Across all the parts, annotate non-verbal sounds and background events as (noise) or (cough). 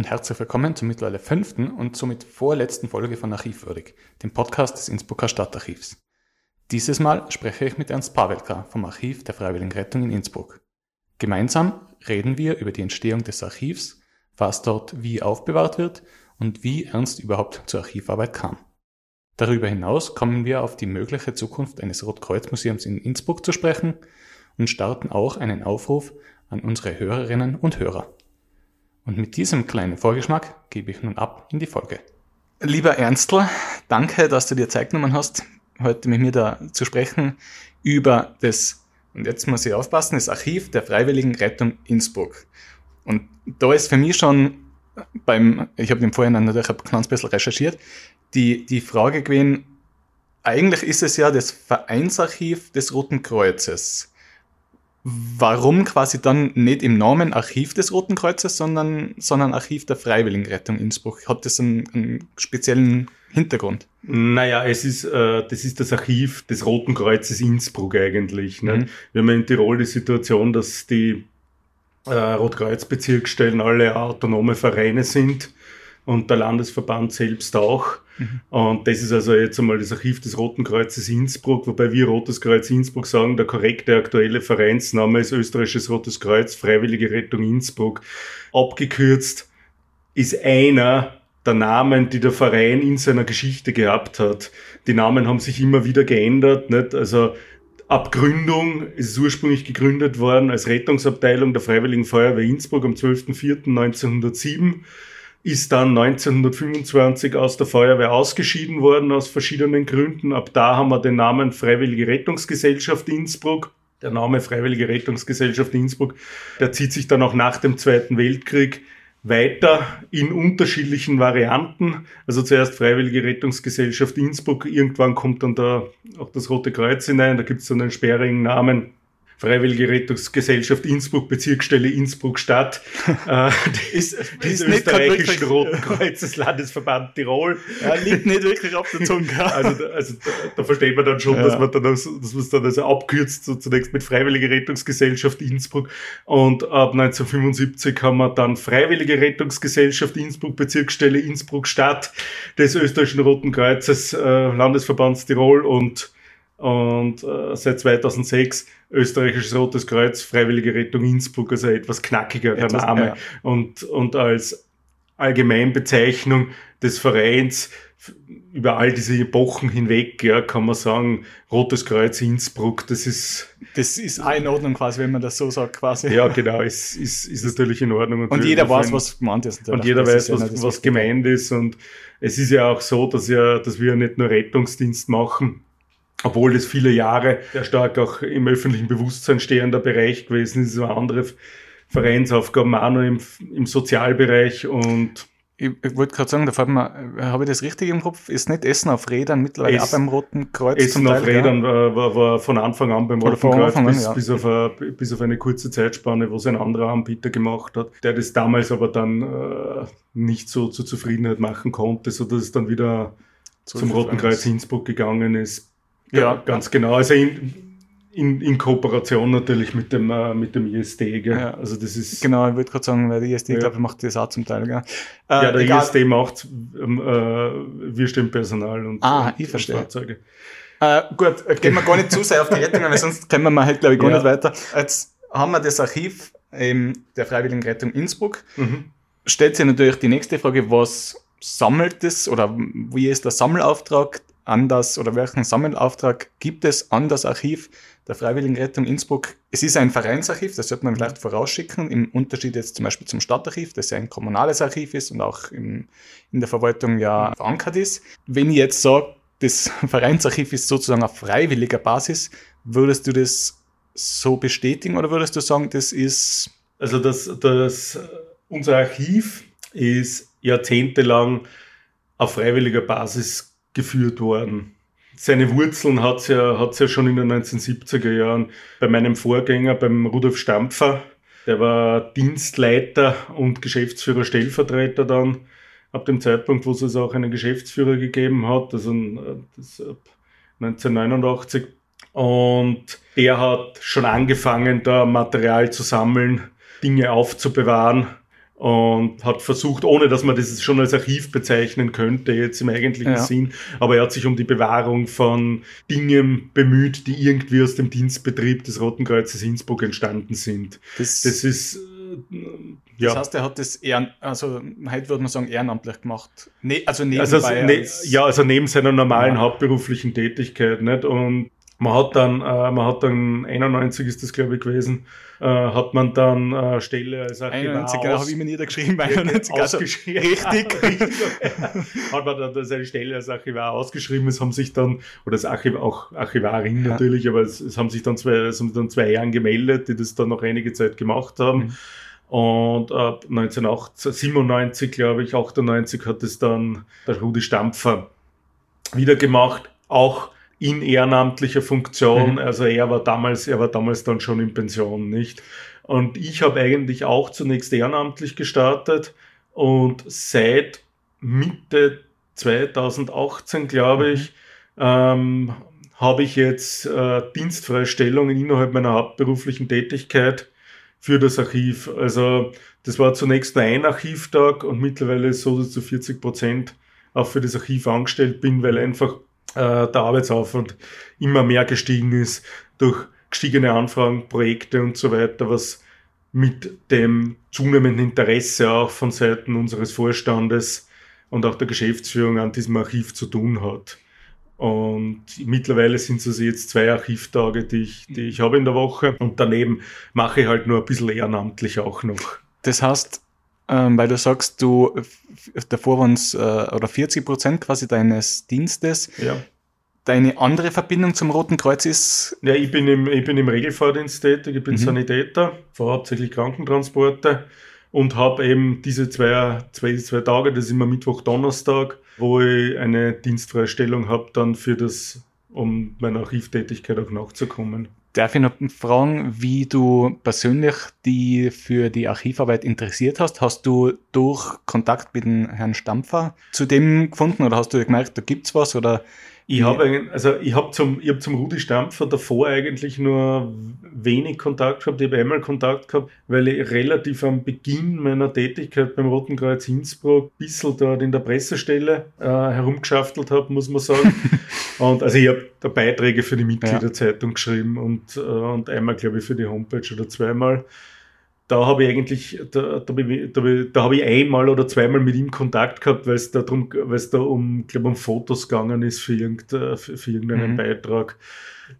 Und herzlich willkommen zur mittlerweile fünften und somit vorletzten Folge von Archivwürdig, dem Podcast des Innsbrucker Stadtarchivs. Dieses Mal spreche ich mit Ernst Pawelka vom Archiv der Freiwilligen Rettung in Innsbruck. Gemeinsam reden wir über die Entstehung des Archivs, was dort wie aufbewahrt wird und wie Ernst überhaupt zur Archivarbeit kam. Darüber hinaus kommen wir auf die mögliche Zukunft eines Rotkreuzmuseums in Innsbruck zu sprechen und starten auch einen Aufruf an unsere Hörerinnen und Hörer. Und mit diesem kleinen Vorgeschmack gebe ich nun ab in die Folge. Lieber Ernstl, danke, dass du dir Zeit genommen hast, heute mit mir da zu sprechen über das, und jetzt muss ich aufpassen, das Archiv der Freiwilligen Rettung Innsbruck. Und da ist für mich schon beim, ich habe im Vorhinein natürlich ein kleines bisschen recherchiert, die, die Frage gewesen, eigentlich ist es ja das Vereinsarchiv des Roten Kreuzes warum quasi dann nicht im Namen Archiv des Roten Kreuzes, sondern, sondern Archiv der Freiwilligenrettung Innsbruck? Hat das einen, einen speziellen Hintergrund? Naja, es ist, äh, das ist das Archiv des Roten Kreuzes Innsbruck eigentlich. Ne? Mhm. Wir haben in Tirol die Situation, dass die äh, Rotkreuzbezirksstellen alle autonome Vereine sind und der Landesverband selbst auch. Mhm. Und das ist also jetzt einmal das Archiv des Roten Kreuzes Innsbruck, wobei wir Rotes Kreuz Innsbruck sagen, der korrekte aktuelle Vereinsname ist Österreichisches Rotes Kreuz, Freiwillige Rettung Innsbruck. Abgekürzt ist einer der Namen, die der Verein in seiner Geschichte gehabt hat. Die Namen haben sich immer wieder geändert, nicht? Also Ab Gründung ist es ursprünglich gegründet worden als Rettungsabteilung der Freiwilligen Feuerwehr Innsbruck am 12.04.1907 ist dann 1925 aus der Feuerwehr ausgeschieden worden aus verschiedenen Gründen. Ab da haben wir den Namen Freiwillige Rettungsgesellschaft Innsbruck. Der Name Freiwillige Rettungsgesellschaft Innsbruck, der zieht sich dann auch nach dem Zweiten Weltkrieg weiter in unterschiedlichen Varianten. Also zuerst Freiwillige Rettungsgesellschaft Innsbruck, irgendwann kommt dann da auch das Rote Kreuz hinein, da gibt es dann einen sperrigen Namen Freiwillige Rettungsgesellschaft Innsbruck, Bezirksstelle Innsbruck Stadt, (laughs) äh, des, des österreichischen Roten Kreuzes Landesverband Tirol. Ja, liegt nicht wirklich auf der Zunge. (laughs) also, also da, da, versteht man dann schon, ja. dass man dann, dass man es dann also abkürzt, so zunächst mit Freiwillige Rettungsgesellschaft Innsbruck und ab 1975 haben wir dann Freiwillige Rettungsgesellschaft Innsbruck, Bezirksstelle Innsbruck Stadt des österreichischen Roten Kreuzes, äh, Landesverbands Tirol und und äh, seit 2006 österreichisches Rotes Kreuz, Freiwillige Rettung Innsbruck, also etwas knackiger der Name. Ja. Und, und als Allgemeinbezeichnung des Vereins über all diese Epochen hinweg, ja, kann man sagen, Rotes Kreuz Innsbruck, das ist. Das ist auch in Ordnung quasi, wenn man das so sagt, quasi. Ja, genau, ist, ist, ist natürlich in Ordnung. Und, und jeder weiß, was gemeint ist. Und jeder weiß, ja was, was gemeint ist. Und es ist ja auch so, dass ja, dass wir nicht nur Rettungsdienst machen, obwohl das viele Jahre sehr stark auch im öffentlichen Bewusstsein stehender Bereich gewesen ist, so andere Vereinsaufgaben auch noch im, im Sozialbereich und ich, ich wollte gerade sagen, da fällt mir, habe ich das richtig im Kopf? Ist nicht Essen auf Rädern mittlerweile es, auch beim Roten Kreuz? Essen auf Teil, Rädern ja? war, war, von Anfang an beim Roten Kreuz an, bis, ja. bis, auf eine, bis auf eine kurze Zeitspanne, wo es ein anderer Anbieter gemacht hat, der das damals aber dann äh, nicht so zur Zufriedenheit machen konnte, sodass es dann wieder zum Roten Kreuz Innsbruck gegangen ist, ja, ganz genau. Also in, in, in Kooperation natürlich mit dem, äh, mit dem ISD. Gell? Ja. Also das ist genau, ich würde gerade sagen, weil der ISD, ja. glaube ich, macht das auch zum Teil. Gell? Äh, ja, der egal. ISD macht ähm, äh, wir stellen Personal und, ah, und, ich verstehe. Fahrzeuge. Äh, gut, gehen wir gar nicht zu sehr auf die Rettung, weil sonst kommen wir halt, glaube ich, gar ja. nicht weiter. Jetzt haben wir das Archiv ähm, der Freiwilligen Rettung Innsbruck. Mhm. Stellt sich natürlich die nächste Frage, was sammelt es oder wie ist der Sammelauftrag an das oder welchen Sammelauftrag gibt es an das Archiv der Freiwilligenrettung Innsbruck? Es ist ein Vereinsarchiv, das sollte man vielleicht vorausschicken, im Unterschied jetzt zum Beispiel zum Stadtarchiv, das ja ein kommunales Archiv ist und auch im, in der Verwaltung ja verankert ist. Wenn ich jetzt sage, das (laughs) Vereinsarchiv ist sozusagen auf freiwilliger Basis, würdest du das so bestätigen oder würdest du sagen, das ist. Also das, das, unser Archiv ist jahrzehntelang auf freiwilliger Basis geführt worden. Seine Wurzeln hat es ja, hat's ja schon in den 1970er Jahren bei meinem Vorgänger, beim Rudolf Stampfer. Der war Dienstleiter und Geschäftsführer Stellvertreter dann ab dem Zeitpunkt, wo es also auch einen Geschäftsführer gegeben hat, also das 1989. Und der hat schon angefangen, da Material zu sammeln, Dinge aufzubewahren und hat versucht, ohne dass man das schon als Archiv bezeichnen könnte, jetzt im eigentlichen ja. Sinn, aber er hat sich um die Bewahrung von Dingen bemüht, die irgendwie aus dem Dienstbetrieb des Roten Kreuzes Innsbruck entstanden sind. Das, das ist ja. Das heißt, er hat das ehren, also heute würde man sagen, ehrenamtlich gemacht. Ne, also nebenbei. Also, ne, ja, also neben seiner normalen ja. hauptberuflichen Tätigkeit, nicht? Und man hat dann, äh, man hat dann 91 ist das glaube ich gewesen, äh, hat man dann äh, Stelle als Archivar 91, genau, habe ich mir niedergeschrieben, (laughs) 91, also ausgeschrieben. (laughs) richtig. hat man dann seine Stelle als Archivar ausgeschrieben, es haben sich dann, oder das Archiv, auch Archivarin ja. natürlich, aber es, es, haben sich dann zwei, es haben dann zwei Herren gemeldet, die das dann noch einige Zeit gemacht haben. Mhm. Und ab 1997, glaube ich, 98 hat es dann der Rudi Stampfer wieder gemacht, auch in ehrenamtlicher Funktion. Mhm. Also er war damals, er war damals dann schon in Pension, nicht? Und ich habe eigentlich auch zunächst ehrenamtlich gestartet und seit Mitte 2018, glaube mhm. ich, ähm, habe ich jetzt äh, Dienstfreistellungen innerhalb meiner hauptberuflichen Tätigkeit für das Archiv. Also das war zunächst nur ein Archivtag und mittlerweile ist so, dass ich zu 40 Prozent auch für das Archiv angestellt bin, weil einfach äh, der Arbeitsaufwand immer mehr gestiegen ist durch gestiegene Anfragen, Projekte und so weiter, was mit dem zunehmenden Interesse auch von Seiten unseres Vorstandes und auch der Geschäftsführung an diesem Archiv zu tun hat. Und mittlerweile sind es also jetzt zwei Archivtage, die ich, die ich habe in der Woche. Und daneben mache ich halt nur ein bisschen ehrenamtlich auch noch. Das heißt, ähm, weil du sagst, du davor waren es äh, oder 40 Prozent quasi deines Dienstes. Ja. Deine andere Verbindung zum Roten Kreuz ist? Ja, ich bin im, ich bin im Regelfahrdienst tätig, ich bin mhm. Sanitäter, fahre hauptsächlich Krankentransporte und habe eben diese zwei, zwei, zwei Tage, das ist immer Mittwoch, Donnerstag, wo ich eine Dienstfreistellung habe, dann für das, um meiner Archivtätigkeit auch nachzukommen. Darf ich noch fragen, wie du persönlich die für die Archivarbeit interessiert hast? Hast du durch Kontakt mit dem Herrn Stampfer zu dem gefunden oder hast du gemerkt, da gibt's was oder ich habe also ich habe zum, ich hab zum Rudi Stampfer davor eigentlich nur wenig Kontakt gehabt. Ich habe einmal Kontakt gehabt, weil ich relativ am Beginn meiner Tätigkeit beim Roten Kreuz Innsbruck ein bisschen dort in der Pressestelle äh, herumgeschaftelt habe, muss man sagen. (laughs) und also ich habe da Beiträge für die Mitgliederzeitung ja. geschrieben und, äh, und einmal, glaube ich, für die Homepage oder zweimal da habe ich eigentlich, da, da, da, da habe ich einmal oder zweimal mit ihm Kontakt gehabt, weil es da drum, weil es da um, glaube um Fotos gegangen ist für, irgend, für, für irgendeinen mhm. Beitrag.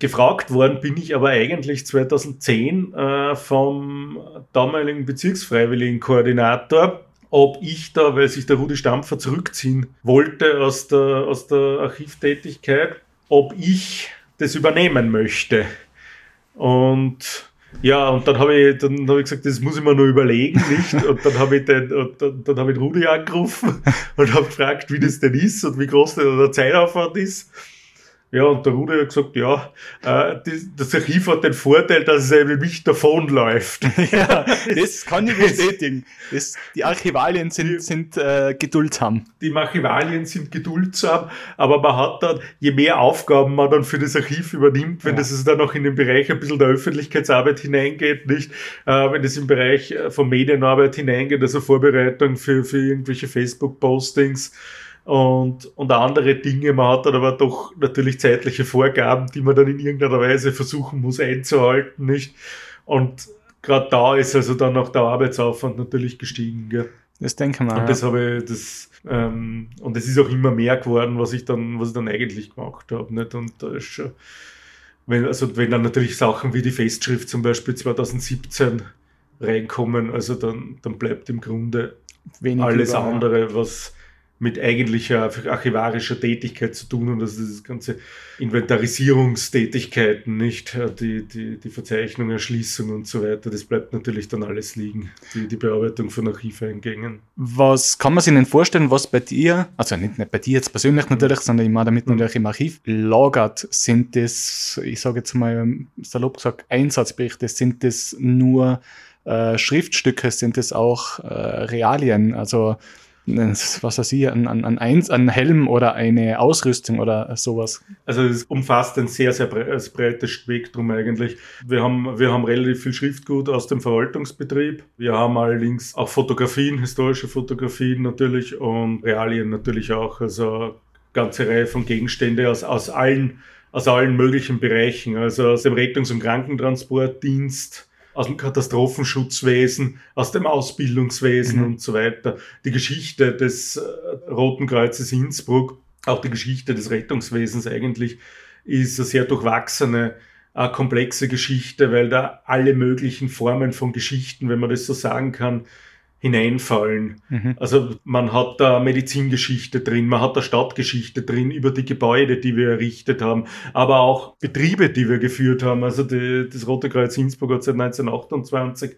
Gefragt worden bin ich aber eigentlich 2010 äh, vom damaligen Bezirksfreiwilligenkoordinator, ob ich da, weil sich der Rudi Stampfer zurückziehen wollte aus der, aus der Archivtätigkeit, ob ich das übernehmen möchte. Und ja, und dann habe ich, dann hab ich gesagt, das muss ich mir nur überlegen, nicht? Und dann habe ich den, und dann, dann habe ich Rudi angerufen (laughs) und habe gefragt, wie das denn ist und wie groß der Zeitaufwand ist. Ja, und der Rudi hat gesagt, ja, äh, das Archiv hat den Vorteil, dass es eben nicht davonläuft. (laughs) ja, (laughs) das kann ich bestätigen. Das, die Archivalien sind, die, sind äh, geduldsam. Die Archivalien sind geduldsam, aber man hat dann, je mehr Aufgaben man dann für das Archiv übernimmt, wenn ja. das dann auch in den Bereich ein bisschen der Öffentlichkeitsarbeit hineingeht, nicht, äh, wenn das im Bereich äh, von Medienarbeit hineingeht, also Vorbereitung für, für irgendwelche Facebook-Postings, und, und andere Dinge. Man hat dann aber doch natürlich zeitliche Vorgaben, die man dann in irgendeiner Weise versuchen muss einzuhalten, nicht? Und gerade da ist also dann auch der Arbeitsaufwand natürlich gestiegen. Gell? Das denke mal. Und das habe ich, das, ähm, und es ist auch immer mehr geworden, was ich dann, was ich dann eigentlich gemacht habe, nicht? Und da ist schon, wenn, also wenn dann natürlich Sachen wie die Festschrift zum Beispiel 2017 reinkommen, also dann, dann bleibt im Grunde Wenig alles über, andere, was, mit eigentlicher archivarischer Tätigkeit zu tun und also das ganze Inventarisierungstätigkeiten, nicht die, die, die Verzeichnung, Erschließung und so weiter, das bleibt natürlich dann alles liegen, die, die Bearbeitung von Archiveingängen. Was kann man sich denn vorstellen, was bei dir, also nicht, nicht bei dir jetzt persönlich natürlich, sondern immer damit mhm. natürlich im Archiv lagert, sind das, ich sage jetzt mal salopp gesagt, Einsatzberichte, sind das nur äh, Schriftstücke, sind das auch äh, Realien, also was weiß ich, ein, ein, ein, ein Helm oder eine Ausrüstung oder sowas? Also es umfasst ein sehr, sehr breites Spektrum eigentlich. Wir haben, wir haben relativ viel Schriftgut aus dem Verwaltungsbetrieb. Wir haben allerdings auch Fotografien, historische Fotografien natürlich und Realien natürlich auch. Also ganze Reihe von Gegenstände aus, aus allen aus allen möglichen Bereichen, also aus dem Rettungs- und Krankentransportdienst, aus dem Katastrophenschutzwesen, aus dem Ausbildungswesen mhm. und so weiter. Die Geschichte des äh, Roten Kreuzes Innsbruck, auch die Geschichte des Rettungswesens eigentlich, ist eine sehr durchwachsene, eine komplexe Geschichte, weil da alle möglichen Formen von Geschichten, wenn man das so sagen kann, hineinfallen. Mhm. Also man hat da Medizingeschichte drin, man hat da Stadtgeschichte drin über die Gebäude, die wir errichtet haben, aber auch Betriebe, die wir geführt haben. Also die, das Rote Kreuz Innsbruck hat seit 1928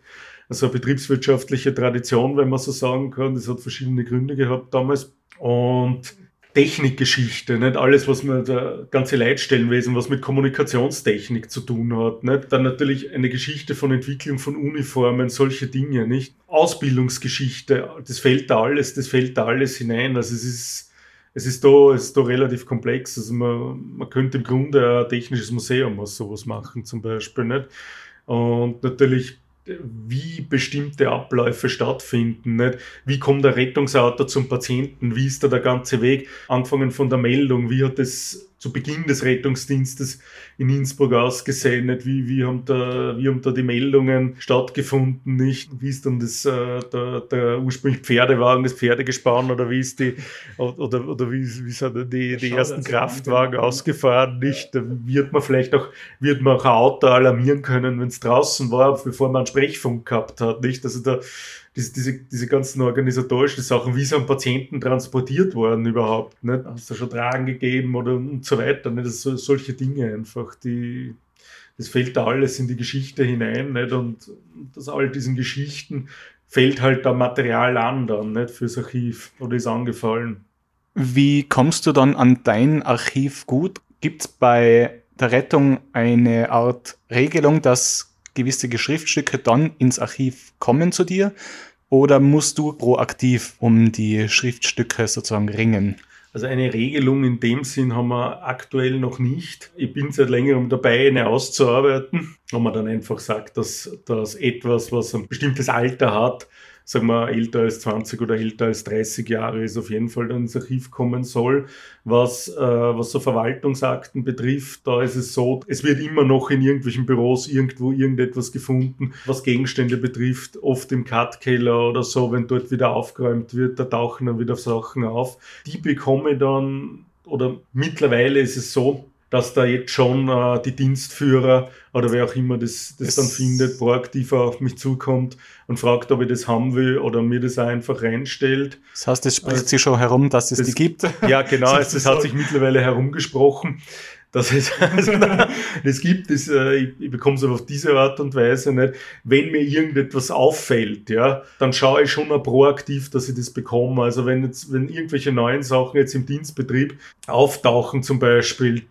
also eine betriebswirtschaftliche Tradition, wenn man so sagen kann. Das hat verschiedene Gründe gehabt damals. Und Technikgeschichte, nicht alles, was mit der ganze Leitstellenwesen, was mit Kommunikationstechnik zu tun hat, nicht? Dann natürlich eine Geschichte von Entwicklung von Uniformen, solche Dinge, nicht? Ausbildungsgeschichte, das fällt da alles, das fällt da alles hinein. Also es ist, es ist da, es ist da relativ komplex. Also man, man könnte im Grunde ein technisches Museum aus sowas machen, zum Beispiel, nicht? Und natürlich wie bestimmte Abläufe stattfinden. Nicht? Wie kommt der Rettungsauto zum Patienten? Wie ist da der ganze Weg? Anfangen von der Meldung, wie hat es zu Beginn des Rettungsdienstes in Innsbruck ausgesehen, nicht? Wie, wie, haben da, wie haben da die Meldungen stattgefunden, nicht? Wie ist dann das, äh, der, der ursprünglich Pferdewagen, das Pferdegespann oder wie ist die, oder, oder wie, wie sind die, die ersten Kraftwagen ausgefahren, nicht? Da wird man vielleicht auch, wird man auch ein Auto alarmieren können, wenn es draußen war, bevor man einen Sprechfunk gehabt hat, nicht? Also da, diese, diese, diese ganzen organisatorischen Sachen, wie sind Patienten transportiert worden überhaupt, nicht? Hast du schon Tragen gegeben oder und so weiter, nicht? Das so, solche Dinge einfach, die, das fällt da alles in die Geschichte hinein, nicht? Und aus all diesen Geschichten fällt halt da Material an dann, nicht? Fürs Archiv oder ist angefallen. Wie kommst du dann an dein Archiv gut? Gibt es bei der Rettung eine Art Regelung, dass gewisse Schriftstücke dann ins Archiv kommen zu dir? Oder musst du proaktiv um die Schriftstücke sozusagen ringen? Also eine Regelung in dem Sinn haben wir aktuell noch nicht. Ich bin seit längerem dabei, eine auszuarbeiten, wo man dann einfach sagt, dass, dass etwas, was ein bestimmtes Alter hat, sagen wir, älter als 20 oder älter als 30 Jahre ist, auf jeden Fall dann ins Archiv kommen soll. Was, äh, was so Verwaltungsakten betrifft, da ist es so, es wird immer noch in irgendwelchen Büros irgendwo irgendetwas gefunden, was Gegenstände betrifft, oft im Cutkeller oder so, wenn dort wieder aufgeräumt wird, da tauchen dann wieder Sachen auf. Die bekomme dann, oder mittlerweile ist es so, dass da jetzt schon äh, die Dienstführer oder wer auch immer das, das dann findet, proaktiver auf mich zukommt und fragt, ob ich das haben will oder mir das einfach reinstellt. Das heißt, es spricht also, sich schon herum, dass es das, die gibt. (laughs) Ja, genau, es, das hat sich mittlerweile herumgesprochen. Dass es (laughs) also, das gibt, das, äh, ich, ich bekomme es auf diese Art und Weise nicht. Wenn mir irgendetwas auffällt, ja, dann schaue ich schon mal proaktiv, dass ich das bekomme. Also wenn jetzt, wenn irgendwelche neuen Sachen jetzt im Dienstbetrieb auftauchen zum Beispiel,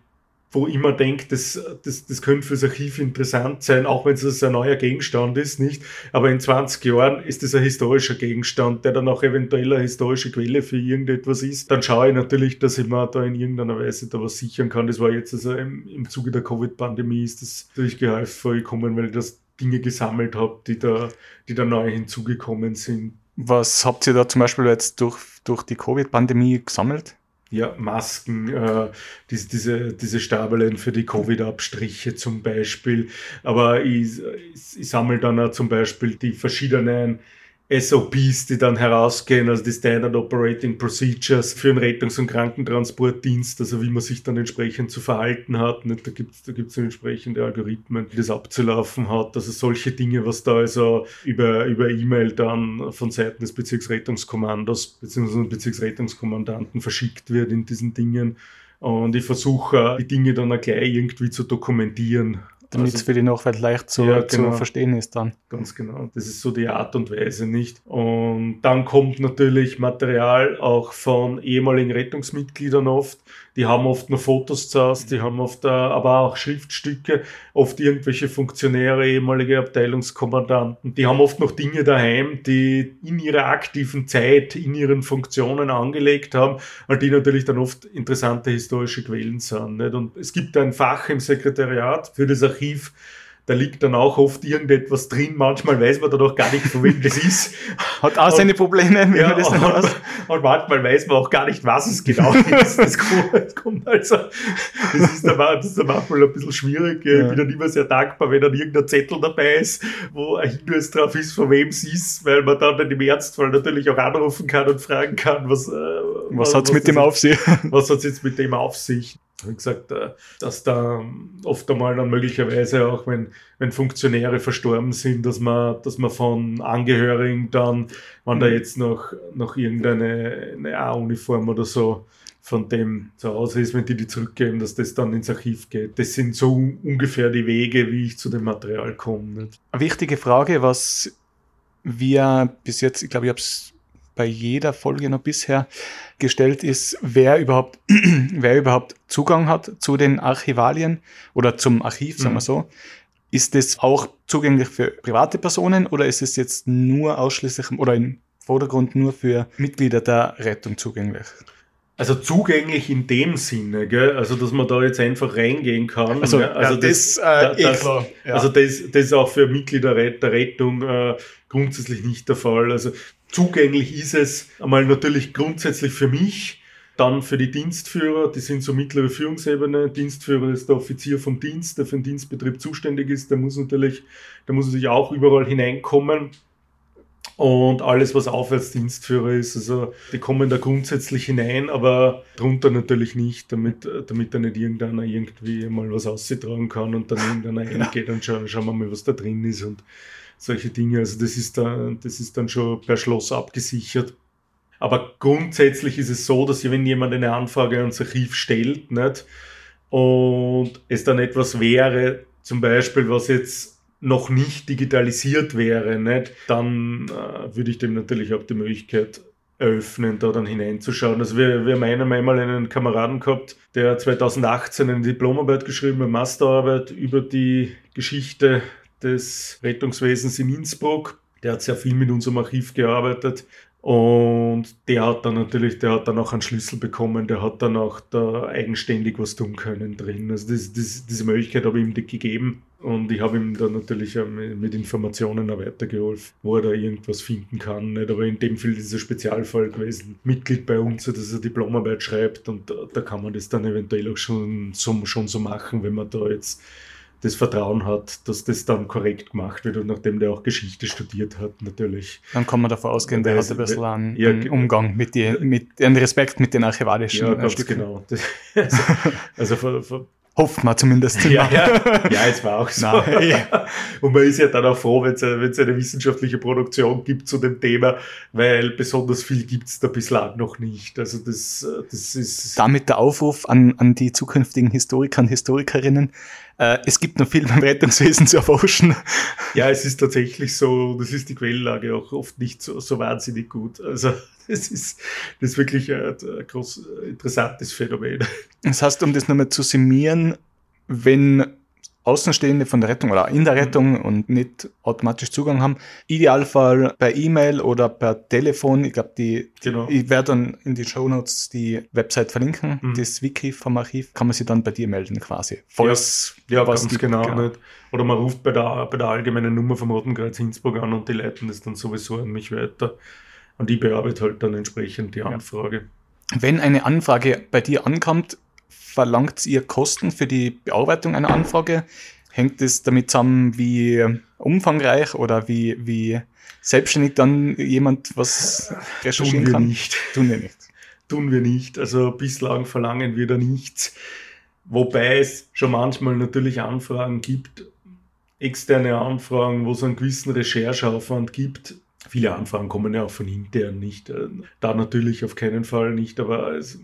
wo ich immer denke, das, das, das könnte fürs Archiv interessant sein, auch wenn es ein neuer Gegenstand ist, nicht? Aber in 20 Jahren ist das ein historischer Gegenstand, der dann auch eventuell eine historische Quelle für irgendetwas ist. Dann schaue ich natürlich, dass ich mir da in irgendeiner Weise da was sichern kann. Das war jetzt also im, im Zuge der Covid-Pandemie ist das natürlich gehäuft vorgekommen, weil ich das Dinge gesammelt habe, die da, die da neu hinzugekommen sind. Was habt ihr da zum Beispiel jetzt durch, durch die Covid-Pandemie gesammelt? Ja, Masken, äh, diese, diese, diese Stabeln für die Covid-Abstriche zum Beispiel. Aber ich, ich, ich sammle dann auch zum Beispiel die verschiedenen SOPs, die dann herausgehen, also die Standard Operating Procedures für einen Rettungs- und Krankentransportdienst, also wie man sich dann entsprechend zu verhalten hat. Nicht? Da gibt es da gibt's entsprechende Algorithmen, die das abzulaufen hat. Also solche Dinge, was da also über, über E-Mail dann von Seiten des Bezirksrettungskommandos bzw. Bezirksrettungskommandanten verschickt wird in diesen Dingen. Und ich versuche, die Dinge dann auch gleich irgendwie zu dokumentieren Damit es also, für die Nachwelt leicht zu, ja, genau. zu verstehen ist dann. Ganz genau. Das ist so die Art und Weise nicht. Und dann kommt natürlich Material auch von ehemaligen Rettungsmitgliedern oft. Die haben oft noch Fotos zu Hause, die haben oft, äh, aber auch Schriftstücke, oft irgendwelche Funktionäre, ehemalige Abteilungskommandanten. Die haben oft noch Dinge daheim, die in ihrer aktiven Zeit, in ihren Funktionen angelegt haben, die natürlich dann oft interessante historische Quellen sind. Nicht? Und es gibt ein Fach im Sekretariat für das Archiv, da liegt dann auch oft irgendetwas drin. Manchmal weiß man dann auch gar nicht, von wem das ist. Hat auch seine Probleme, wenn ja, man das nicht weiß. Und manchmal weiß man auch gar nicht, was es genau ist. Das kommt, das kommt also, das ist, dann, das ist dann manchmal ein bisschen schwierig. Ja. Ich bin dann immer sehr dankbar, wenn dann irgendein Zettel dabei ist, wo ein Hinweis drauf ist, von wem es ist, weil man dann im Ernstfall natürlich auch anrufen kann und fragen kann, was, äh, was, was hat's mit dem auf sich? Was hat's jetzt mit dem auf sich? Wie gesagt, äh, dass da oft einmal dann möglicherweise auch, wenn, wenn Funktionäre verstorben sind, dass man, dass man von Angehörigen dann, wenn da mhm. jetzt noch, noch irgendeine eine A-Uniform oder so von dem zu Hause ist, wenn die die zurückgeben, dass das dann ins Archiv geht. Das sind so ungefähr die Wege, wie ich zu dem Material komme. Nicht? Eine wichtige Frage, was wir bis jetzt, ich glaube, ich habe es bei jeder Folge noch bisher gestellt ist, wer überhaupt, (clears throat) wer überhaupt Zugang hat zu den Archivalien oder zum Archiv, sagen wir mhm. so. Ist das auch zugänglich für private Personen oder ist es jetzt nur ausschließlich oder im Vordergrund nur für Mitglieder der Rettung zugänglich? Also zugänglich in dem Sinne, gell? also dass man da jetzt einfach reingehen kann. Also, ja, also ja, das, das, äh, das, eh ja. also das, das ist auch für Mitglieder der Rettung äh, grundsätzlich nicht der Fall. Also Zugänglich ist es einmal natürlich grundsätzlich für mich, dann für die Dienstführer, die sind so mittlere Führungsebene. Dienstführer ist der Offizier vom Dienst, der für den Dienstbetrieb zuständig ist. Der muss natürlich, der muss natürlich auch überall hineinkommen. Und alles, was Aufwärtsdienstführer ist, also die kommen da grundsätzlich hinein, aber drunter natürlich nicht, damit, damit da nicht irgendeiner irgendwie mal was ausgetragen kann und dann irgendeiner (laughs) ja. reingeht und schauen, schauen wir mal, was da drin ist. Und solche Dinge. Also das ist, da, das ist dann schon per Schloss abgesichert. Aber grundsätzlich ist es so, dass wenn jemand eine Anfrage ans Archiv stellt nicht, und es dann etwas wäre, zum Beispiel, was jetzt noch nicht digitalisiert wäre, nicht, dann äh, würde ich dem natürlich auch die Möglichkeit eröffnen, da dann hineinzuschauen. Also wir, wir haben einmal einen Kameraden gehabt, der 2018 eine Diplomarbeit geschrieben, eine Masterarbeit über die Geschichte des Rettungswesens in Innsbruck. Der hat sehr viel mit unserem Archiv gearbeitet. Und der hat dann natürlich, der hat dann auch einen Schlüssel bekommen, der hat dann auch da eigenständig was tun können drin. Also das, das, diese Möglichkeit habe ich ihm gegeben. Und ich habe ihm dann natürlich mit Informationen auch weitergeholfen, wo er da irgendwas finden kann. Nicht? Aber in dem Fall ist es ein Spezialfall gewesen. Mitglied bei uns, dass er Diplomarbeit schreibt und da, da kann man das dann eventuell auch schon so, schon so machen, wenn man da jetzt das Vertrauen hat, dass das dann korrekt gemacht wird und nachdem der auch Geschichte studiert hat, natürlich. Dann kann man davon ausgehen, der hat ein bisschen einen, ja, Umgang mit, die, mit einen Respekt mit den archivalischen ja, ganz Stücken. genau. Das, (laughs) also, also Hofft man zumindest. Ja, ja, (laughs) ja, es war auch so. Nein. Und man ist ja dann auch froh, wenn es eine, eine wissenschaftliche Produktion gibt zu dem Thema, weil besonders viel gibt es da bislang noch nicht. Also das, das ist. Damit der Aufruf an, an die zukünftigen Historiker und Historikerinnen. Äh, es gibt noch viel beim Rettungswesen zu erforschen. Ja, es ist tatsächlich so, das ist die Quellenlage auch oft nicht so, so wahnsinnig gut. Also das ist, das ist wirklich ein, ein groß interessantes Phänomen. Das heißt, um das nochmal zu summieren, wenn Außenstehende von der Rettung oder in der Rettung mhm. und nicht automatisch Zugang haben. Idealfall per E-Mail oder per Telefon. Ich glaube, die, genau. ich werde dann in die Show Notes die Website verlinken, mhm. das Wiki vom Archiv. Kann man sich dann bei dir melden quasi. Falls ja, ja was ganz genau. genau. Nicht. Oder man ruft bei der, bei der allgemeinen Nummer vom Roten Kreuz Innsbruck an und die leiten das dann sowieso an mich weiter. Und ich bearbeite halt dann entsprechend die Anfrage. Wenn eine Anfrage bei dir ankommt, verlangt ihr Kosten für die Bearbeitung einer Anfrage? Hängt es damit zusammen, wie umfangreich oder wie, wie selbstständig dann jemand was recherchieren Tun wir kann? Nicht. Tun wir nicht. Tun wir nicht. Also bislang verlangen wir da nichts. Wobei es schon manchmal natürlich Anfragen gibt, externe Anfragen, wo es einen gewissen Rechercheaufwand gibt, viele Anfragen kommen ja auch von intern nicht. Äh, da natürlich auf keinen Fall nicht, aber es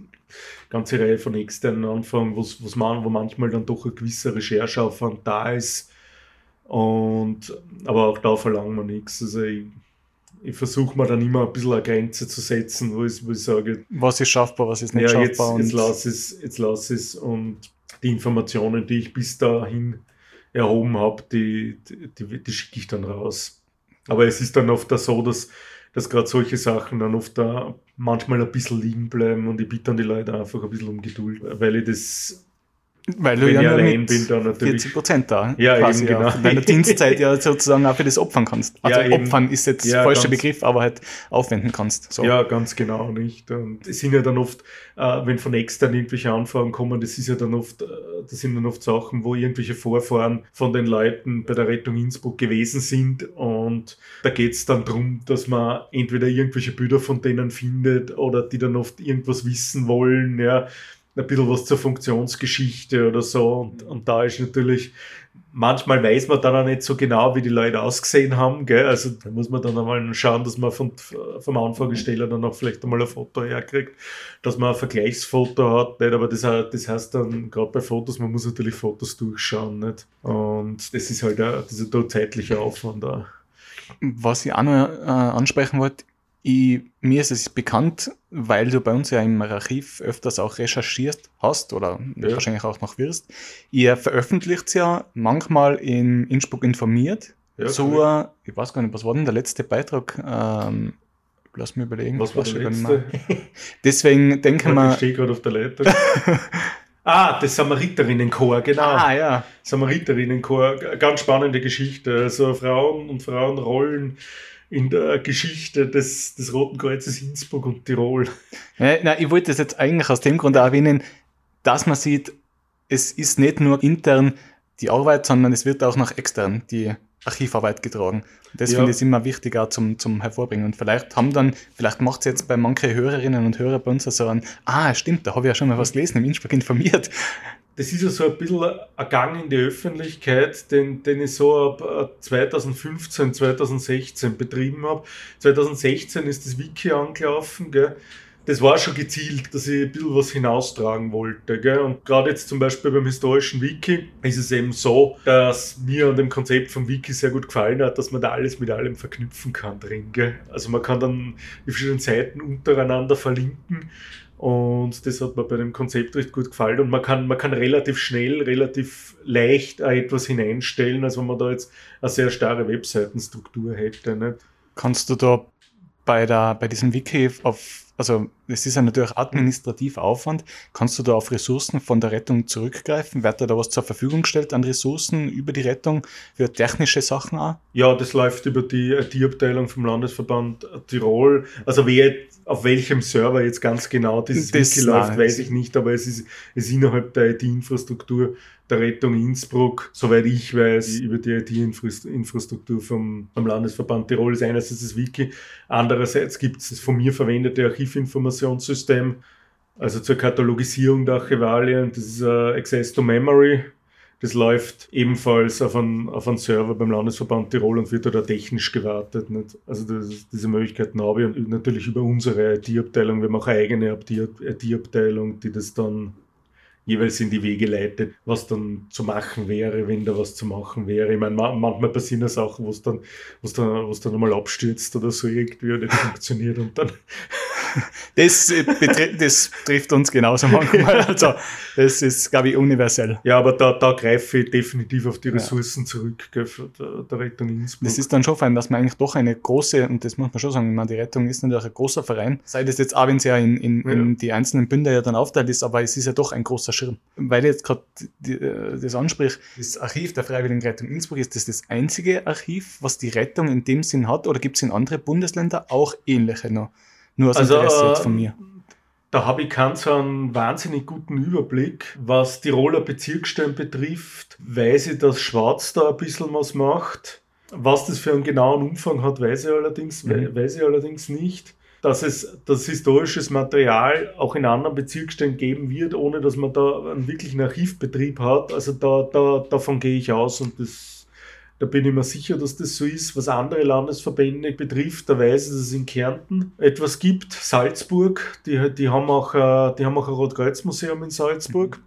ganze Reihe von externen Anfragen, wo's, wo's man, wo manchmal dann doch ein gewisser Rechercheaufwand da ist. Und, aber auch da verlangen wir nichts. Also ich, ich versuche mir dann immer ein bisschen eine Grenze zu setzen, wo ich, wo ich sage, was ist schaffbar, was ist nicht ja, schaffbar. Jetzt, jetzt lass es, jetzt lass es und die Informationen, die ich bis dahin erhoben habe, die, die, die, die schicke ich dann raus. Aber es ist dann oft so, dass, dass gerade solche Sachen dann oft da manchmal ein bisschen liegen bleiben und ich bitte dann die Leute einfach ein bisschen um Geduld, weil ich das weil du ja ich nur mit bin, dann natürlich. 40 Prozent da Ja, quasi eben, genau. von deiner Dienstzeit ja sozusagen auch für das opfern kannst. Also Ja, opfern ist jetzt Ja, falscher Begriff, aber halt aufwenden kannst. So. Ja, ganz genau nicht. Und es sind ja dann oft, äh, wenn von extern irgendwelche Anfragen kommen, das ist ja dann oft, äh, das sind dann oft Sachen, wo irgendwelche Vorfahren von den Leuten bei der Rettung Innsbruck gewesen sind. Und da geht es dann darum, dass man entweder irgendwelche Bilder von denen findet oder die dann oft irgendwas wissen wollen, ja, ein bisschen was zur Funktionsgeschichte oder so. Und, und da ist natürlich, manchmal weiß man dann auch nicht so genau, wie die Leute ausgesehen haben. Gell? Also da muss man dann einmal schauen, dass man von, vom Anfragesteller dann auch vielleicht einmal ein Foto herkriegt, dass man ein Vergleichsfoto hat. Nicht? Aber das, das heißt dann, gerade bei Fotos, man muss natürlich Fotos durchschauen. Nicht? Und das ist halt auch, dieser zeitliche Aufwand da. Was ich auch noch äh, ansprechen wollte, ich, mir ist es bekannt, weil du bei uns ja im Archiv öfters auch recherchierst hast oder Ja. wahrscheinlich auch noch wirst. Ihr veröffentlicht ja manchmal in Innsbruck informiert. Ja, zur, ich weiß gar nicht, was war denn der letzte Beitrag? Ähm, lass mich überlegen. Was war der letzte? (laughs) Deswegen denken Ich wir. stehe gerade auf der Leiter. (laughs) ah, das Samariterinnenchor, genau. Ah ja, Samariterinnenchor, ganz spannende Geschichte. Also Frauen und Frauenrollen in der Geschichte des, des Roten Kreuzes Innsbruck und Tirol. Ja, nein, ich wollte das jetzt eigentlich aus dem Grund erwähnen, dass man sieht, es ist nicht nur intern die Arbeit, sondern es wird auch nach extern die Archivarbeit getragen. Und das Ja. finde ich immer wichtig auch zum, zum Hervorbringen. Und vielleicht haben dann, vielleicht macht es jetzt bei manchen Hörerinnen und Hörern bei uns so ein, ah, stimmt, da habe ich ja schon mal was gelesen, im Innsbruck informiert. Das ist ja so ein bisschen ein Gang in die Öffentlichkeit, den, den ich so ab äh, 2015, 2016 betrieben habe. 2016 ist das Wiki angelaufen, gell? Das war schon gezielt, dass ich ein bisschen was hinaustragen wollte. Gell? Und gerade jetzt zum Beispiel beim historischen Wiki ist es eben so, dass mir an dem Konzept vom Wiki sehr gut gefallen hat, dass man da alles mit allem verknüpfen kann drin. Gell? Also man kann dann die verschiedenen Seiten untereinander verlinken und das hat mir bei dem Konzept recht gut gefallen. Und man kann, man kann relativ schnell, relativ leicht etwas hineinstellen, als wenn man da jetzt eine sehr starre Webseitenstruktur hätte. Nicht? Kannst du da bei, der, bei diesem Wiki auf, also es ist ja natürlich administrativer Aufwand, kannst du da auf Ressourcen von der Rettung zurückgreifen? Wird dir da was zur Verfügung gestellt an Ressourcen über die Rettung für technische Sachen auch? Ja, das läuft über die IT-Abteilung vom Landesverband Tirol. Also wer, auf welchem Server jetzt ganz genau dieses Das- Wiki läuft, weiß ich nicht, aber es ist, es ist innerhalb der IT-Infrastruktur der Rettung Innsbruck, soweit ich weiß, über die IT-Infrastruktur vom, vom Landesverband Tirol ist einerseits das Wiki, andererseits gibt es das von mir verwendete Archivinformationssystem, also zur Katalogisierung der Archivalien, das ist äh, Access to Memory. Das läuft ebenfalls auf einen, auf einen Server beim Landesverband Tirol und wird da technisch gewartet. Nicht? Also das, diese Möglichkeiten habe ich und natürlich über unsere IT-Abteilung. Wir haben auch eine eigene IT-Abteilung, die das dann jeweils in die Wege leitet, was dann zu machen wäre, wenn da was zu machen wäre. Ich meine, ma- manchmal passieren ja Sachen, wo es dann, wo's dann, wo's dann einmal abstürzt oder so irgendwie und nicht funktioniert und dann Das, äh, das trifft uns genauso manchmal. Also, das ist, glaube ich, universell. Ja, aber da, da greife ich definitiv auf die Ja. Ressourcen zurück gell, für der, Rettung Innsbruck. Das ist dann schon fein, dass man eigentlich doch eine große, und das muss man schon sagen, ich meine, die Rettung ist natürlich ein großer Verein, sei das jetzt auch, wenn es ja in, in, in die einzelnen Bünde ja dann aufteilt ist, aber es ist ja doch ein großer Schirm. Weil ich jetzt gerade das ansprich, das Archiv der Freiwilligen Rettung Innsbruck, ist das das einzige Archiv, was die Rettung in dem Sinn hat, oder gibt es in anderen Bundesländern auch ähnliche noch? Nur aus Also, Interesse jetzt äh, von mir. Da habe ich keinen so einen wahnsinnig guten Überblick. Was Tiroler Bezirksstellen betrifft, weiß ich, dass Schwarz da ein bisschen was macht. Was das für einen genauen Umfang hat, weiß ich allerdings, Mhm. weiß ich allerdings nicht. Dass es das historisches Material auch in anderen Bezirksstellen geben wird, ohne dass man da einen wirklichen Archivbetrieb hat. Also da, da, davon gehe ich aus und das Da bin ich mir sicher, dass das so ist. Was andere Landesverbände betrifft, da weiß ich, dass es in Kärnten etwas gibt. Salzburg, die, die haben auch, äh, die haben auch ein Rotkreuz-Museum in Salzburg.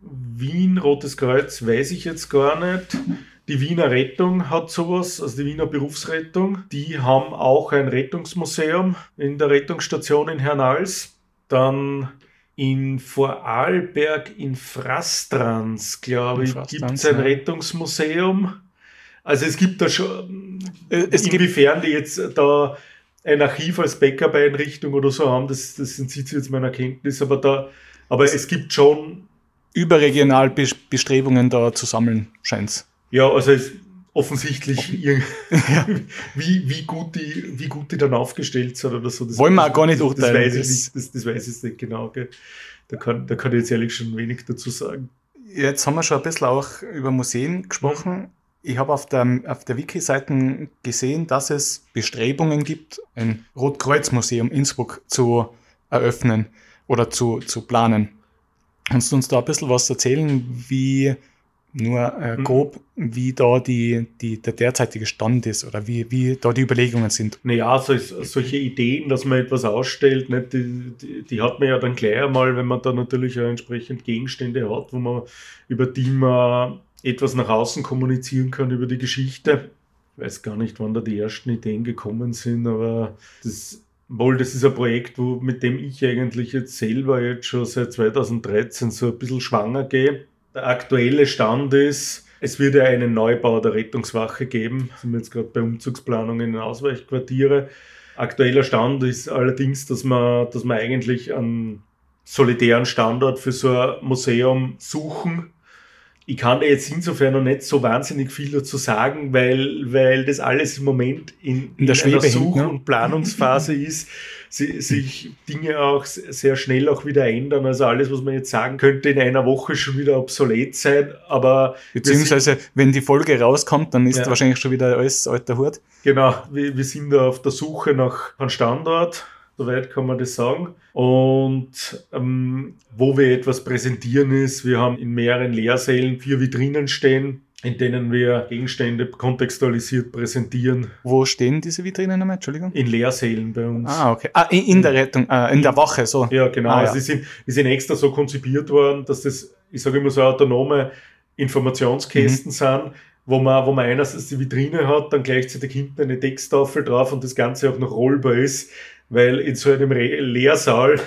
Wien, Rotes Kreuz, weiß ich jetzt gar nicht. Die Wiener Rettung hat sowas, also die Wiener Berufsrettung. Die haben auch ein Rettungsmuseum in der Rettungsstation in Hernals. Dann in Vorarlberg in Frastrans, glaube ich, gibt es ein ja. Rettungsmuseum. Also es gibt da schon, äh, es inwiefern die jetzt da ein Archiv als Backup-Einrichtung oder so haben, das, das entzieht sich jetzt meiner Kenntnis, aber da, aber es gibt schon überregional Bestrebungen da zu sammeln, scheint's. Ja, also es, offensichtlich (laughs) ja. wie, wie, gut die, wie gut die dann aufgestellt sind oder so. Das Wollen wir auch gar nicht urteilen. Das, weiß ich nicht, das, das weiß ich nicht genau. Gell. Da, kann, da kann ich jetzt ehrlich schon wenig dazu sagen. Jetzt haben wir schon ein bisschen auch über Museen gesprochen. Ich habe auf der, auf der Wiki-Seite gesehen, dass es Bestrebungen gibt, ein Rotkreuz-Museum Innsbruck zu eröffnen oder zu, zu planen. Kannst du uns da ein bisschen was erzählen, wie nur äh, hm. grob, wie da die, die, der derzeitige Stand ist oder wie, wie da die Überlegungen sind. Naja, so, solche Ideen, dass man etwas ausstellt, nicht, die, die, die, hat man ja dann gleich einmal, wenn man da natürlich entsprechend Gegenstände hat, wo man, über die man etwas nach außen kommunizieren kann über die Geschichte. Ich weiß gar nicht, wann da die ersten Ideen gekommen sind, aber das Wohl, das ist ein Projekt, wo, mit dem ich eigentlich jetzt selber jetzt schon seit 2013 so ein bisschen schwanger gehe der aktuelle Stand ist, es wird ja einen Neubau der Rettungswache geben. Wir sind jetzt gerade bei Umzugsplanungen in Ausweichquartiere. Aktueller Stand ist allerdings, dass man, dass man eigentlich einen solitären Standort für so ein Museum suchen ich kann da jetzt insofern noch nicht so wahnsinnig viel dazu sagen, weil, weil das alles im Moment in, in, der in Such- ne? und Planungsphase (laughs) ist, sie, sich Dinge auch sehr schnell auch wieder ändern. Also alles, was man jetzt sagen könnte, in einer Woche schon wieder obsolet sein. Aber beziehungsweise, wenn die Folge rauskommt, dann ist ja. wahrscheinlich schon wieder alles alter Hut. Genau, wir, wir sind da auf der Suche nach einem Standort Soweit kann man das sagen. Und ähm, wo wir etwas präsentieren ist, wir haben in mehreren Lehrsälen vier Vitrinen stehen, in denen wir Gegenstände kontextualisiert präsentieren. Wo stehen diese Vitrinen nochmal? Entschuldigung? In Lehrsälen bei uns. Ah, okay. Ah, in, in der Rettung, äh, in der Wache, so. Ja, genau. Ah, ja. Also die, sind, die sind extra so konzipiert worden, dass das, ich sage immer so autonome Informationskästen mhm. sind, wo man, wo man einerseits die Vitrine hat, dann gleichzeitig hinten eine Texttafel drauf und das Ganze auch noch rollbar ist weil in so einem Lehrsaal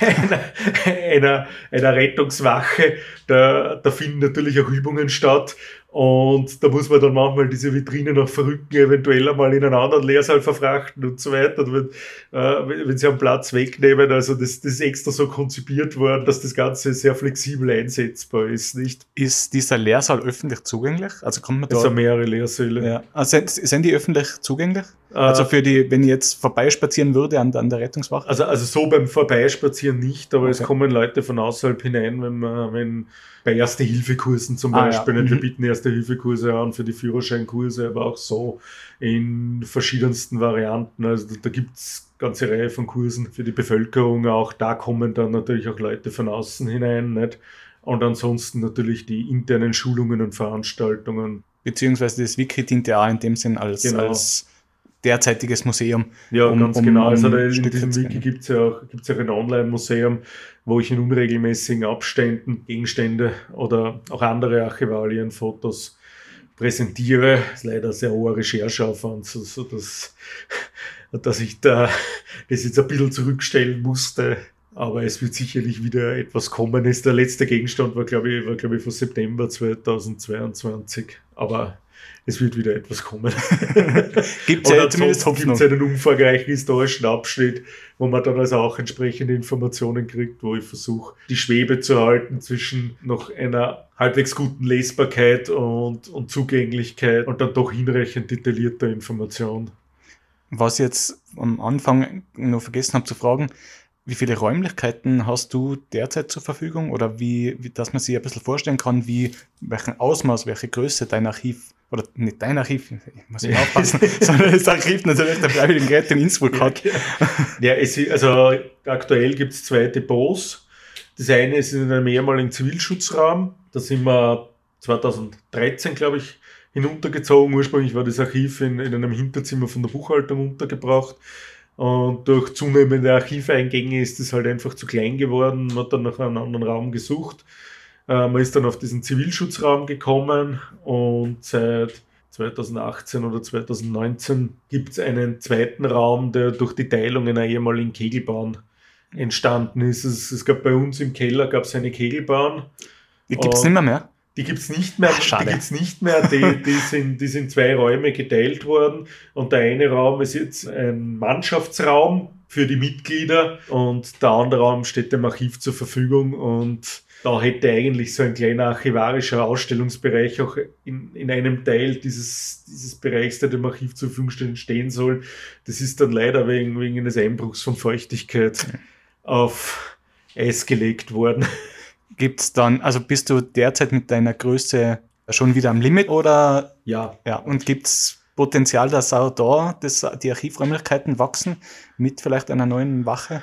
einer, (laughs) einer, einer Rettungswache, da, da finden natürlich auch Übungen statt und da muss man dann manchmal diese Vitrine noch verrücken, eventuell einmal in einen anderen Lehrsaal verfrachten und so weiter, wenn, äh, wenn sie einen Platz wegnehmen. Also das, das ist extra so konzipiert worden, dass das Ganze sehr flexibel einsetzbar ist, nicht? Ist dieser Lehrsaal öffentlich zugänglich? Also kommt man da? Es sind mehrere Lehrsäle. Ja. Also sind, sind die öffentlich zugänglich? Äh, also für die, wenn ich jetzt vorbeispazieren würde an, an der Rettungswache? Also, also so beim Vorbeispazieren nicht, aber okay. es kommen Leute von außerhalb hinein, wenn man, wenn bei Erste-Hilfe-Kursen zum ah, Beispiel. Ja. Wir mhm. bieten Erste-Hilfe-Kurse an für die Führerscheinkurse, aber auch so in verschiedensten Varianten. Also da, gibt es ganze Reihe von Kursen für die Bevölkerung. Auch da kommen dann natürlich auch Leute von außen hinein. Nicht? Und ansonsten natürlich die internen Schulungen und Veranstaltungen. Beziehungsweise das Wiki dient ja auch in dem Sinn als, genau. als derzeitiges Museum. Ja, um, ganz um, genau. Also in diesem Wiki gibt es ja auch, gibt's auch ein Online-Museum, wo ich in unregelmäßigen Abständen Gegenstände oder auch andere Archivalien, Fotos präsentiere. Das ist leider sehr hoher Rechercheaufwand, so, so dass, (laughs) dass ich da (laughs) das jetzt ein bisschen zurückstellen musste. Aber es wird sicherlich wieder etwas kommen. Der letzte Gegenstand war, glaube ich, war, glaube ich, von September 2022. Aber es wird wieder etwas kommen. (laughs) gibt es ja zumindest Hoffnung. Gibt es einen umfangreichen historischen Abschnitt, wo man dann also auch entsprechende Informationen kriegt, wo ich versuche, die Schwebe zu halten zwischen noch einer halbwegs guten Lesbarkeit und, und Zugänglichkeit und dann doch hinreichend detaillierter Information. Was ich jetzt am Anfang noch vergessen habe zu fragen, wie viele Räumlichkeiten hast du derzeit zur Verfügung oder wie, wie dass man sich ein bisschen vorstellen kann, wie welchen Ausmaß, welche Größe dein Archiv oder nicht dein Archiv, ich muss (laughs) ich aufpassen, sondern das Archiv natürlich der Freiwilligen Räte in Innsbruck hat. Ja, es, also aktuell gibt es zwei Depots. Das eine ist in einem ehemaligen Zivilschutzraum. Da sind wir 2013, glaube ich, hinuntergezogen. Ursprünglich war das Archiv in, in einem Hinterzimmer von der Buchhaltung untergebracht. Und durch zunehmende Archiveingänge ist es halt einfach zu klein geworden. Man hat dann nach einem anderen Raum gesucht. Äh, man ist dann auf diesen Zivilschutzraum gekommen und seit 2018 oder 2019 gibt es einen zweiten Raum, der durch die Teilung einer ehemaligen Kegelbahn entstanden ist. Es, es gab bei uns im Keller gab es eine Kegelbahn. Die gibt es nicht mehr? Die gibt es nicht mehr. Ach, die gibt's nicht mehr. Die, (laughs) die, sind, die sind zwei Räume geteilt worden. Und der eine Raum ist jetzt ein Mannschaftsraum für die Mitglieder und der andere Raum steht dem Archiv zur Verfügung. Und da hätte eigentlich so ein kleiner archivarischer Ausstellungsbereich auch in, in einem Teil dieses, dieses Bereichs, der dem Archiv zur Verfügung steht, stehen soll. Das ist dann leider wegen, wegen eines Einbruchs von Feuchtigkeit auf Eis gelegt worden. Gibt's dann, also bist du derzeit mit deiner Größe schon wieder am Limit oder? Ja. Ja, und gibt's Potenzial, dass auch da das, die Archivräumlichkeiten wachsen mit vielleicht einer neuen Wache?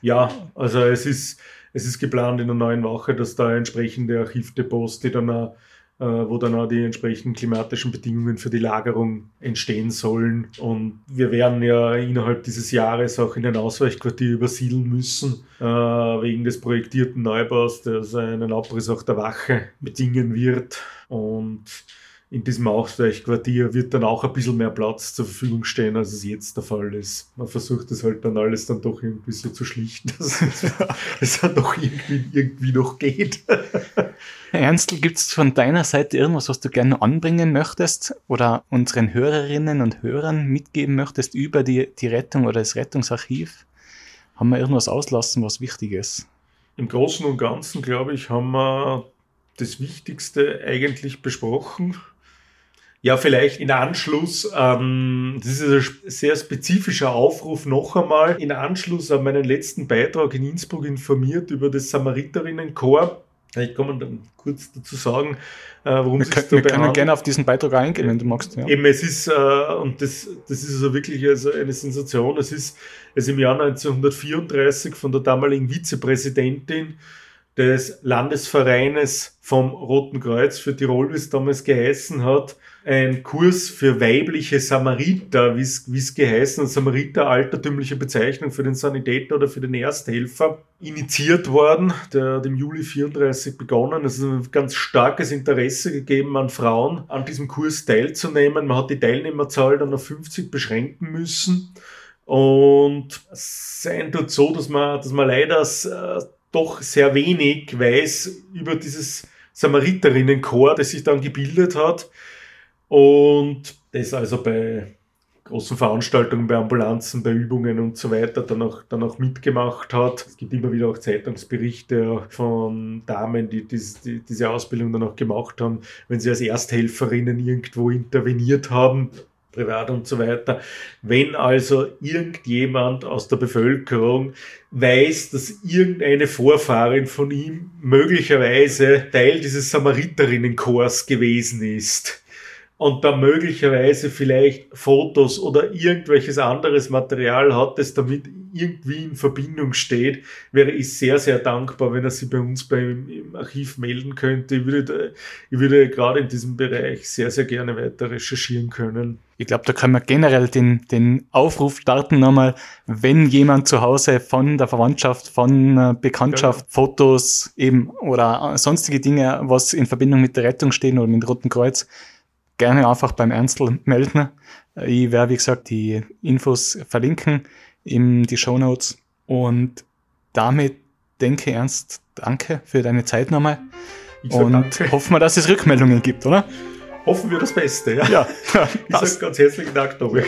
Ja, also es ist, es ist geplant in der neuen Woche, dass da entsprechende Archivdepots, die dann auch, wo dann auch die entsprechenden klimatischen Bedingungen für die Lagerung entstehen sollen. Und wir werden ja innerhalb dieses Jahres auch in ein Ausweichquartier übersiedeln müssen, äh, wegen des projektierten Neubaus, der einen Abriss auch der Wache bedingen wird. Und in diesem Ausweichquartier wird dann auch ein bisschen mehr Platz zur Verfügung stehen, als es jetzt der Fall ist. Man versucht das halt dann alles dann doch irgendwie so zu schlichten, (laughs) dass es dann doch irgendwie, irgendwie noch geht. Herr Ernstl, gibt es von deiner Seite irgendwas, was du gerne anbringen möchtest oder unseren Hörerinnen und Hörern mitgeben möchtest über die, die Rettung oder das Rettungsarchiv? Haben wir irgendwas auslassen, was wichtig ist? Im Großen und Ganzen, glaube ich, haben wir das Wichtigste eigentlich besprochen. Ja, vielleicht in Anschluss, ähm, das ist ein sehr spezifischer Aufruf noch einmal, in Anschluss an meinen letzten Beitrag in Innsbruck informiert über das Samariterinnenchor. Ich kann dann kurz dazu sagen, äh, worum wir es können, dabei Wir können gerne auf diesen Beitrag eingehen, wenn du magst. Ja. Eben, es ist, äh, und das, das ist also wirklich also eine Sensation, es ist, es im Jahr 1934 von der damaligen Vizepräsidentin des Landesvereines vom Roten Kreuz für Tirol, wie es damals geheißen hat, ein Kurs für weibliche Samariter, wie es geheißen Samariter, altertümliche Bezeichnung für den Sanitäter oder für den Ersthelfer, initiiert worden, der hat im Juli 34 begonnen. Es ist ein ganz starkes Interesse gegeben an Frauen, an diesem Kurs teilzunehmen. Man hat die Teilnehmerzahl dann auf 50 beschränken müssen. Und es sein tut so, dass man, dass man leider äh, doch sehr wenig weiß über dieses Samariterinnenchor, das sich dann gebildet hat. Und das also bei großen Veranstaltungen, bei Ambulanzen, bei Übungen und so weiter dann auch, dann auch mitgemacht hat. Es gibt immer wieder auch Zeitungsberichte von Damen, die, dies, die diese Ausbildung dann auch gemacht haben, wenn sie als Ersthelferinnen irgendwo interveniert haben privat und so weiter. Wenn also irgendjemand aus der Bevölkerung weiß, dass irgendeine Vorfahrin von ihm möglicherweise Teil dieses Samariterinnenchors gewesen ist, und da möglicherweise vielleicht Fotos oder irgendwelches anderes Material hat, das damit irgendwie in Verbindung steht, wäre ich sehr, sehr dankbar, wenn er sich bei uns beim, im Archiv melden könnte. Ich würde, ich würde gerade in diesem Bereich sehr, sehr gerne weiter recherchieren können. Ich glaube, da können wir generell den, den Aufruf starten nochmal, wenn jemand zu Hause von der Verwandtschaft, von Bekanntschaft, ja. Fotos eben oder sonstige Dinge, was in Verbindung mit der Rettung stehen oder mit dem Roten Kreuz, gerne einfach beim Ernstl melden. Ich werde, wie gesagt, die Infos verlinken in die Show Notes. Und damit denke Ernst, danke für deine Zeit nochmal. Und danke. hoffen wir, dass es Rückmeldungen gibt, oder? Hoffen wir das Beste, ja. ja (laughs) ich sage ganz herzlichen Dank, Dominik.